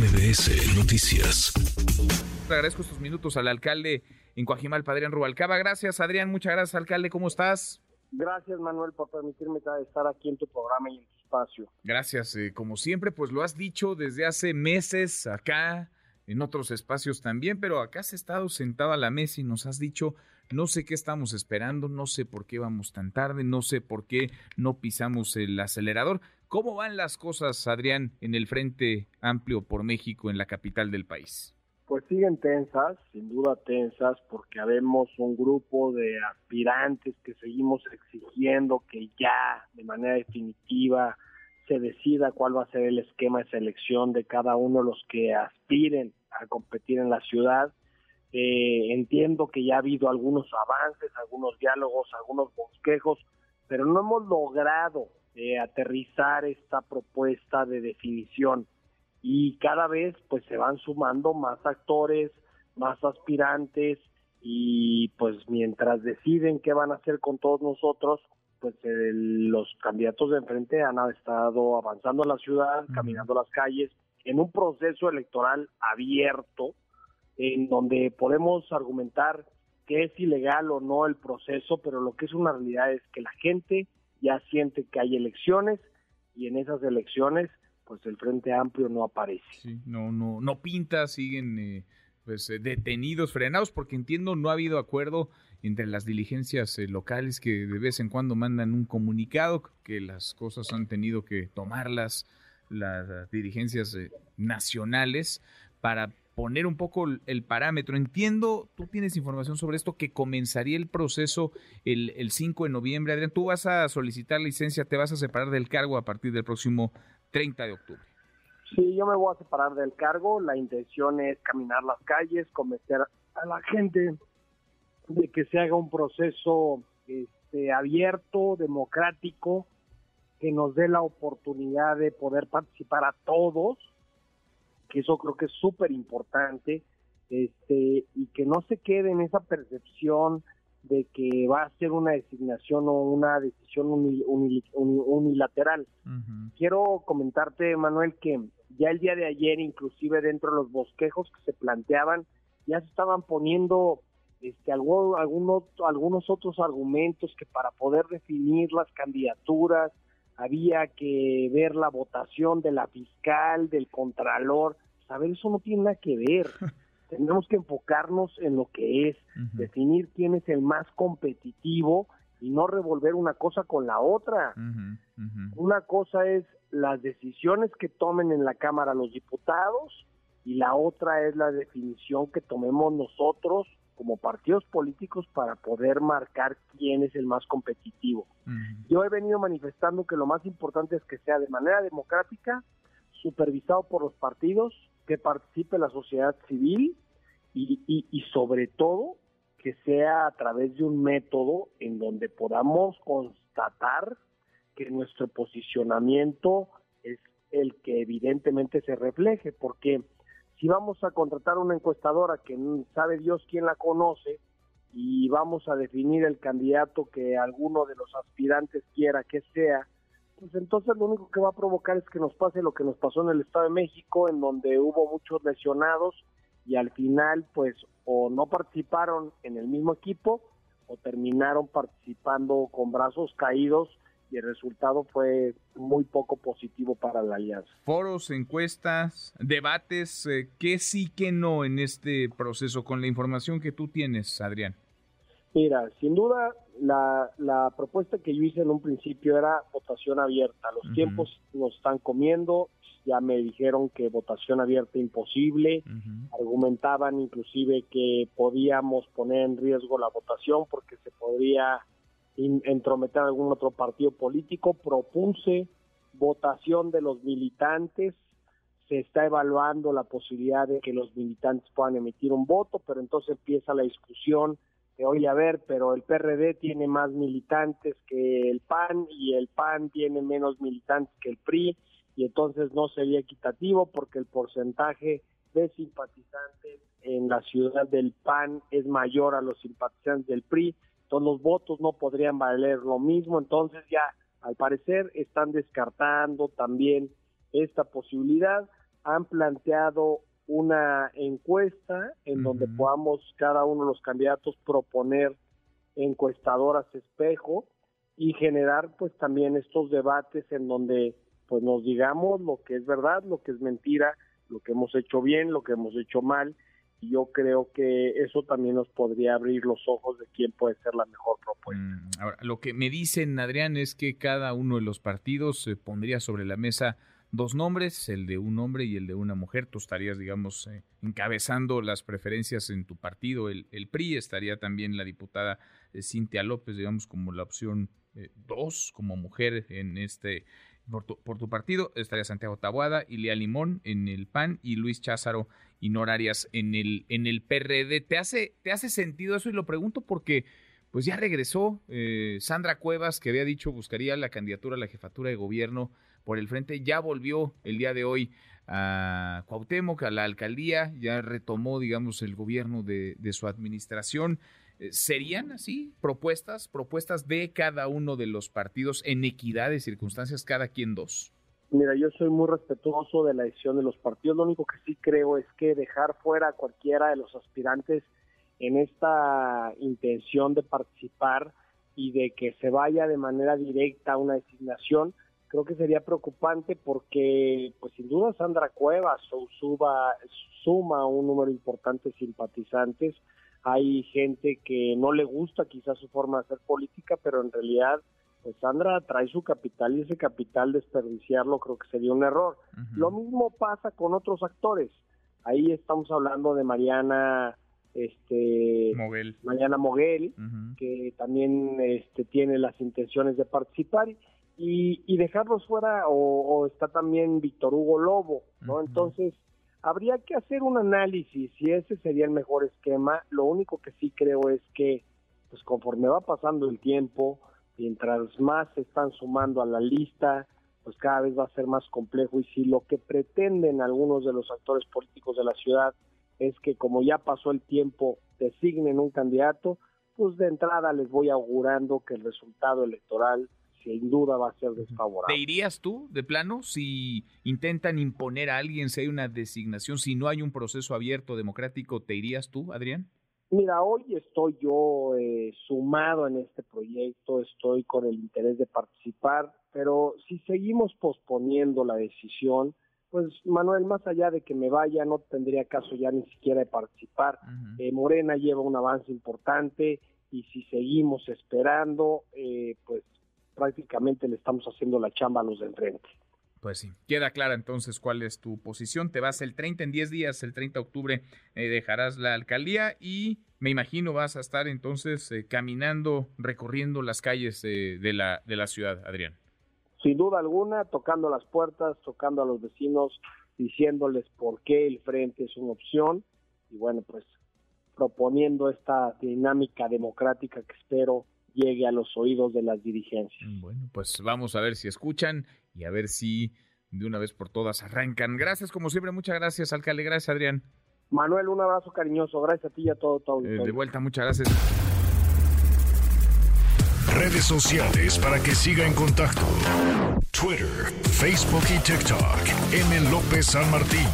MBS Noticias. Le agradezco estos minutos al alcalde en Coajimal, Adrián Rubalcaba. Gracias, Adrián. Muchas gracias, alcalde. ¿Cómo estás? Gracias, Manuel, por permitirme estar aquí en tu programa y en tu espacio. Gracias. Eh, como siempre, pues lo has dicho desde hace meses acá, en otros espacios también, pero acá has estado sentado a la mesa y nos has dicho no sé qué estamos esperando, no sé por qué vamos tan tarde, no sé por qué no pisamos el acelerador. ¿Cómo van las cosas, Adrián, en el Frente Amplio por México, en la capital del país? Pues siguen tensas, sin duda tensas, porque habemos un grupo de aspirantes que seguimos exigiendo que ya de manera definitiva se decida cuál va a ser el esquema de selección de cada uno de los que aspiren a competir en la ciudad eh, entiendo que ya ha habido algunos avances, algunos diálogos, algunos bosquejos, pero no hemos logrado eh, aterrizar esta propuesta de definición. Y cada vez pues se van sumando más actores, más aspirantes y pues mientras deciden qué van a hacer con todos nosotros, pues los candidatos de enfrente han estado avanzando en la ciudad, caminando las calles, en un proceso electoral abierto, en donde podemos argumentar que es ilegal o no el proceso, pero lo que es una realidad es que la gente ya siente que hay elecciones y en esas elecciones pues el Frente Amplio no aparece. No, no, no pinta, siguen eh, pues eh, detenidos, frenados, porque entiendo no ha habido acuerdo entre las diligencias eh, locales que de vez en cuando mandan un comunicado, que las cosas han tenido que tomarlas las dirigencias nacionales para poner un poco el parámetro. Entiendo, tú tienes información sobre esto, que comenzaría el proceso el, el 5 de noviembre. Adrián, tú vas a solicitar licencia, te vas a separar del cargo a partir del próximo 30 de octubre. Sí, yo me voy a separar del cargo. La intención es caminar las calles, convencer a la gente de que se haga un proceso este, abierto, democrático, que nos dé la oportunidad de poder participar a todos que eso creo que es súper importante, este, y que no se quede en esa percepción de que va a ser una designación o una decisión unilateral. Quiero comentarte, Manuel, que ya el día de ayer, inclusive dentro de los bosquejos que se planteaban, ya se estaban poniendo este, algunos, algunos otros argumentos que para poder definir las candidaturas, había que ver la votación de la fiscal, del contralor. A ver, eso no tiene nada que ver. Tenemos que enfocarnos en lo que es, definir quién es el más competitivo y no revolver una cosa con la otra. Una cosa es las decisiones que tomen en la Cámara los diputados y la otra es la definición que tomemos nosotros como partidos políticos para poder marcar quién es el más competitivo. Yo he venido manifestando que lo más importante es que sea de manera democrática, supervisado por los partidos, que participe la sociedad civil y, y sobre todo que sea a través de un método en donde podamos constatar que nuestro posicionamiento es el que evidentemente se refleje, porque si vamos a contratar una encuestadora que sabe Dios quién la conoce y vamos a definir el candidato que alguno de los aspirantes quiera que sea, pues entonces lo único que va a provocar es que nos pase lo que nos pasó en el Estado de México, en donde hubo muchos lesionados y al final pues o no participaron en el mismo equipo o terminaron participando con brazos caídos y el resultado fue muy poco positivo para la alianza. Foros, encuestas, debates, eh, ¿qué sí, qué no en este proceso con la información que tú tienes, Adrián? Mira, sin duda la, la propuesta que yo hice en un principio era votación abierta. Los tiempos nos están comiendo, ya me dijeron que votación abierta imposible, argumentaban inclusive que podíamos poner en riesgo la votación porque se podría entrometer algún otro partido político, propuse votación de los militantes, se está evaluando la posibilidad de que los militantes puedan emitir un voto, pero entonces empieza la discusión de, oye, a ver, pero el PRD tiene más militantes que el PAN y el PAN tiene menos militantes que el PRI y entonces no sería equitativo porque el porcentaje de simpatizantes en la ciudad del PAN es mayor a los simpatizantes del PRI entonces los votos no podrían valer lo mismo, entonces ya al parecer están descartando también esta posibilidad. han planteado una encuesta en donde podamos cada uno de los candidatos proponer encuestadoras espejo y generar pues también estos debates en donde pues nos digamos lo que es verdad, lo que es mentira, lo que hemos hecho bien, lo que hemos hecho mal yo creo que eso también nos podría abrir los ojos de quién puede ser la mejor propuesta. Mm, ahora, lo que me dicen, Adrián, es que cada uno de los partidos se pondría sobre la mesa dos nombres, el de un hombre y el de una mujer. Tú estarías, digamos, eh, encabezando las preferencias en tu partido. El, el PRI estaría también la diputada eh, Cintia López, digamos, como la opción eh, dos, como mujer en este por tu, partido estaría Santiago Tabuada, Ilia Limón en el PAN y Luis Cházaro y Norarias en el, en el PRD. ¿Te hace, ¿Te hace sentido eso? Y lo pregunto porque pues ya regresó eh, Sandra Cuevas, que había dicho buscaría la candidatura a la jefatura de gobierno por el frente, ya volvió el día de hoy a Cuauhtémoc, a la alcaldía, ya retomó, digamos, el gobierno de, de su administración. Eh, ¿Serían así propuestas, propuestas de cada uno de los partidos en equidad de circunstancias, cada quien dos? Mira, yo soy muy respetuoso de la decisión de los partidos. Lo único que sí creo es que dejar fuera a cualquiera de los aspirantes en esta intención de participar y de que se vaya de manera directa a una designación, creo que sería preocupante porque, pues sin duda, Sandra Cuevas o suba, suma un número importante de simpatizantes hay gente que no le gusta quizás su forma de hacer política, pero en realidad, pues Sandra trae su capital y ese capital desperdiciarlo creo que sería un error. Lo mismo pasa con otros actores. Ahí estamos hablando de Mariana este Moguel. Mariana Moguel, que también este, tiene las intenciones de participar y, y dejarlos fuera o, está también Víctor Hugo Lobo, ¿no? Entonces, Habría que hacer un análisis si ese sería el mejor esquema. Lo único que sí creo es que, pues conforme va pasando el tiempo, mientras más se están sumando a la lista, pues cada vez va a ser más complejo. Y si lo que pretenden algunos de los actores políticos de la ciudad es que como ya pasó el tiempo, designen un candidato, pues de entrada les voy augurando que el resultado electoral sin duda va a ser desfavorable. ¿Te irías tú de plano si intentan imponer a alguien, si hay una designación, si no hay un proceso abierto democrático, ¿te irías tú, Adrián? Mira, hoy estoy yo eh, sumado en este proyecto, estoy con el interés de participar, pero si seguimos posponiendo la decisión, pues Manuel, más allá de que me vaya, no tendría caso ya ni siquiera de participar. Eh, Morena lleva un avance importante y si seguimos esperando, eh, pues prácticamente le estamos haciendo la chamba a los de enfrente. Pues sí, queda clara entonces cuál es tu posición. Te vas el 30 en 10 días, el 30 de octubre eh, dejarás la alcaldía y me imagino vas a estar entonces eh, caminando, recorriendo las calles eh, de, la, de la ciudad, Adrián. Sin duda alguna, tocando las puertas, tocando a los vecinos, diciéndoles por qué el frente es una opción y bueno, pues proponiendo esta dinámica democrática que espero llegue a los oídos de las dirigencias. Bueno, pues vamos a ver si escuchan y a ver si de una vez por todas arrancan. Gracias, como siempre, muchas gracias, alcalde. Gracias, Adrián. Manuel, un abrazo cariñoso. Gracias a ti y a todo. todo, eh, de vuelta, muchas gracias. Redes sociales para que siga en contacto: Twitter, Facebook y TikTok. M. López San Martín.